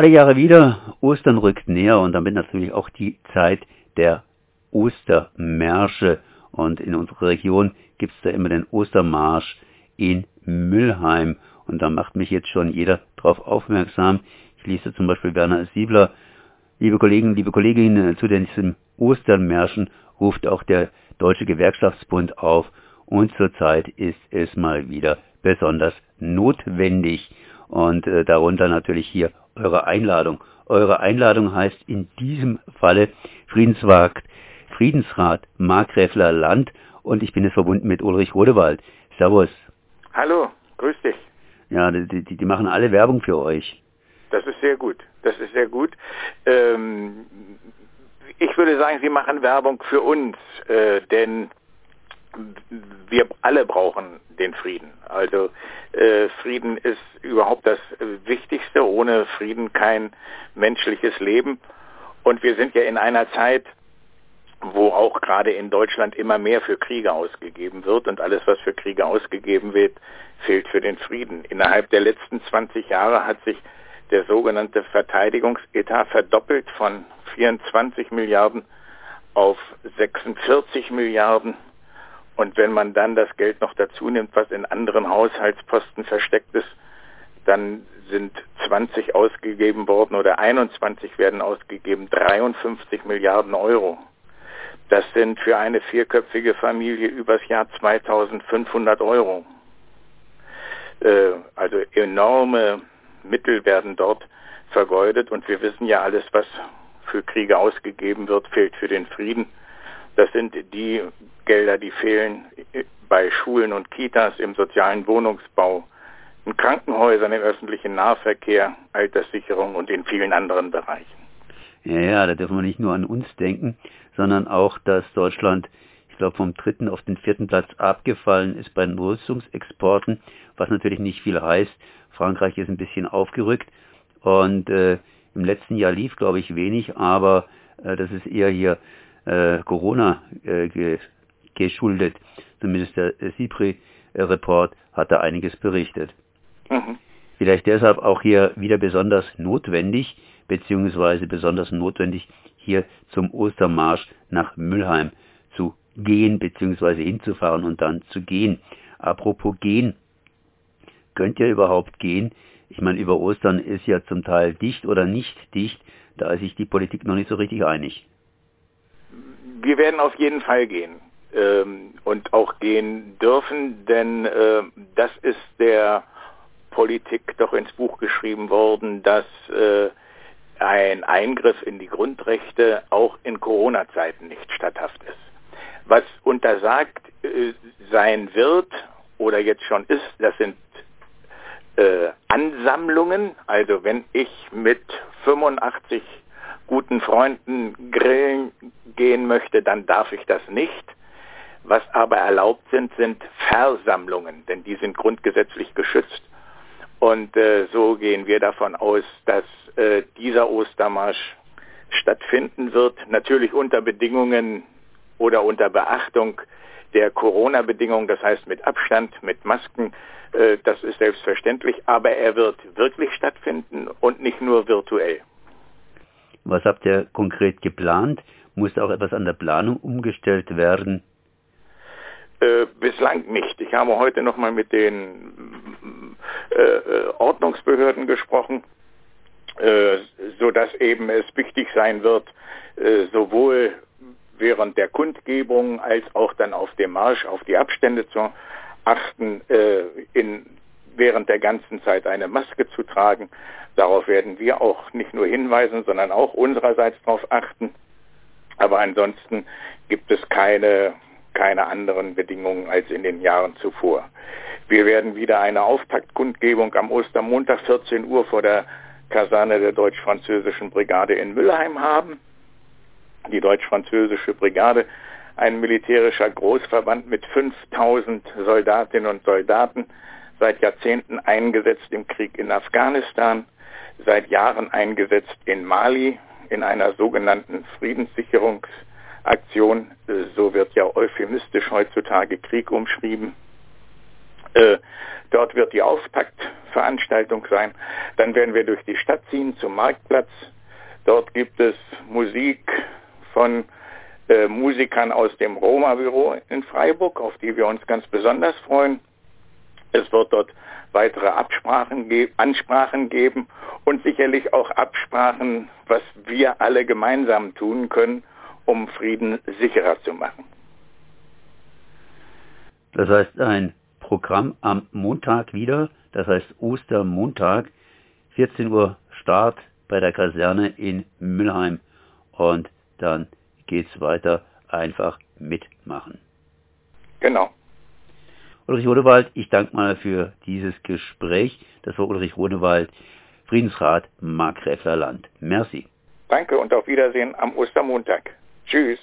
Alle Jahre wieder, Ostern rückt näher und damit natürlich auch die Zeit der Ostermärsche. Und in unserer Region gibt es da immer den Ostermarsch in Müllheim. Und da macht mich jetzt schon jeder darauf aufmerksam. Ich lese zum Beispiel Werner Siebler. Liebe Kollegen, liebe Kolleginnen, zu diesem Ostermärschen ruft auch der Deutsche Gewerkschaftsbund auf. Und zurzeit ist es mal wieder besonders notwendig. Und äh, darunter natürlich hier eure Einladung. Eure Einladung heißt in diesem Falle Friedensrat, Friedensrat Markgräfler Land und ich bin jetzt verbunden mit Ulrich Rodewald. Servus. Hallo, grüß dich. Ja, die, die, die machen alle Werbung für euch. Das ist sehr gut. Das ist sehr gut. Ähm, ich würde sagen, sie machen Werbung für uns, äh, denn wir alle brauchen den Frieden. Also äh, Frieden ist überhaupt das Wichtigste. Ohne Frieden kein menschliches Leben. Und wir sind ja in einer Zeit, wo auch gerade in Deutschland immer mehr für Kriege ausgegeben wird und alles, was für Kriege ausgegeben wird, fehlt für den Frieden. Innerhalb der letzten 20 Jahre hat sich der sogenannte Verteidigungsetat verdoppelt von 24 Milliarden auf 46 Milliarden und wenn man dann das Geld noch dazu nimmt, was in anderen Haushaltsposten versteckt ist, dann sind 20 ausgegeben worden oder 21 werden ausgegeben, 53 Milliarden Euro. Das sind für eine vierköpfige Familie übers Jahr 2500 Euro. Äh, also enorme Mittel werden dort vergeudet und wir wissen ja alles, was für Kriege ausgegeben wird, fehlt für den Frieden. Das sind die Gelder, die fehlen bei Schulen und Kitas, im sozialen Wohnungsbau, in Krankenhäusern, im öffentlichen Nahverkehr, Alterssicherung und in vielen anderen Bereichen. Ja, ja, da dürfen wir nicht nur an uns denken, sondern auch, dass Deutschland, ich glaube, vom dritten auf den vierten Platz abgefallen ist bei den Rüstungsexporten, was natürlich nicht viel heißt. Frankreich ist ein bisschen aufgerückt und äh, im letzten Jahr lief, glaube ich, wenig, aber äh, das ist eher hier äh, Corona äh, ge geschuldet. Zumindest der SIPRI-Report hat da einiges berichtet. Mhm. Vielleicht deshalb auch hier wieder besonders notwendig, beziehungsweise besonders notwendig, hier zum Ostermarsch nach Müllheim zu gehen, beziehungsweise hinzufahren und dann zu gehen. Apropos gehen, könnt ihr überhaupt gehen? Ich meine, über Ostern ist ja zum Teil dicht oder nicht dicht, da ist sich die Politik noch nicht so richtig einig wir werden auf jeden Fall gehen ähm, und auch gehen dürfen, denn äh, das ist der Politik doch ins Buch geschrieben worden, dass äh, ein Eingriff in die Grundrechte auch in Corona-Zeiten nicht statthaft ist. Was untersagt äh, sein wird oder jetzt schon ist, das sind äh, Ansammlungen. Also wenn ich mit 85 guten Freunden grillen gehen möchte, dann darf ich das nicht. Was aber erlaubt sind, sind Versammlungen, denn die sind grundgesetzlich geschützt. Und äh, so gehen wir davon aus, dass äh, dieser Ostermarsch stattfinden wird, natürlich unter Bedingungen oder unter Beachtung der Corona-Bedingungen, das heißt mit Abstand, mit Masken, äh, das ist selbstverständlich, aber er wird wirklich stattfinden und nicht nur virtuell. Was habt ihr konkret geplant? Muss auch etwas an der Planung umgestellt werden? Äh, bislang nicht. Ich habe heute nochmal mit den äh, äh, Ordnungsbehörden gesprochen, äh, sodass eben es wichtig sein wird, äh, sowohl während der Kundgebung als auch dann auf dem Marsch auf die Abstände zu achten, äh, in, während der ganzen Zeit eine Maske zu tragen. Darauf werden wir auch nicht nur hinweisen, sondern auch unsererseits darauf achten. Aber ansonsten gibt es keine, keine anderen Bedingungen als in den Jahren zuvor. Wir werden wieder eine Auftaktkundgebung am Ostermontag 14 Uhr vor der Kaserne der deutsch-französischen Brigade in Müllheim haben. Die deutsch-französische Brigade, ein militärischer Großverband mit 5000 Soldatinnen und Soldaten, seit Jahrzehnten eingesetzt im Krieg in Afghanistan, seit Jahren eingesetzt in Mali in einer sogenannten Friedenssicherungsaktion. So wird ja euphemistisch heutzutage Krieg umschrieben. Äh, dort wird die Auftaktveranstaltung sein. Dann werden wir durch die Stadt ziehen zum Marktplatz. Dort gibt es Musik von äh, Musikern aus dem Roma-Büro in Freiburg, auf die wir uns ganz besonders freuen. Es wird dort weitere Absprachen Ansprachen geben und sicherlich auch Absprachen, was wir alle gemeinsam tun können, um Frieden sicherer zu machen. Das heißt, ein Programm am Montag wieder, das heißt Ostermontag, 14 Uhr Start bei der Kaserne in Müllheim und dann geht's weiter, einfach mitmachen. Genau. Ulrich Rodewald, ich danke mal für dieses Gespräch. Das war Ulrich Rodewald, Friedensrat Markgräfler Land. Merci. Danke und auf Wiedersehen am Ostermontag. Tschüss.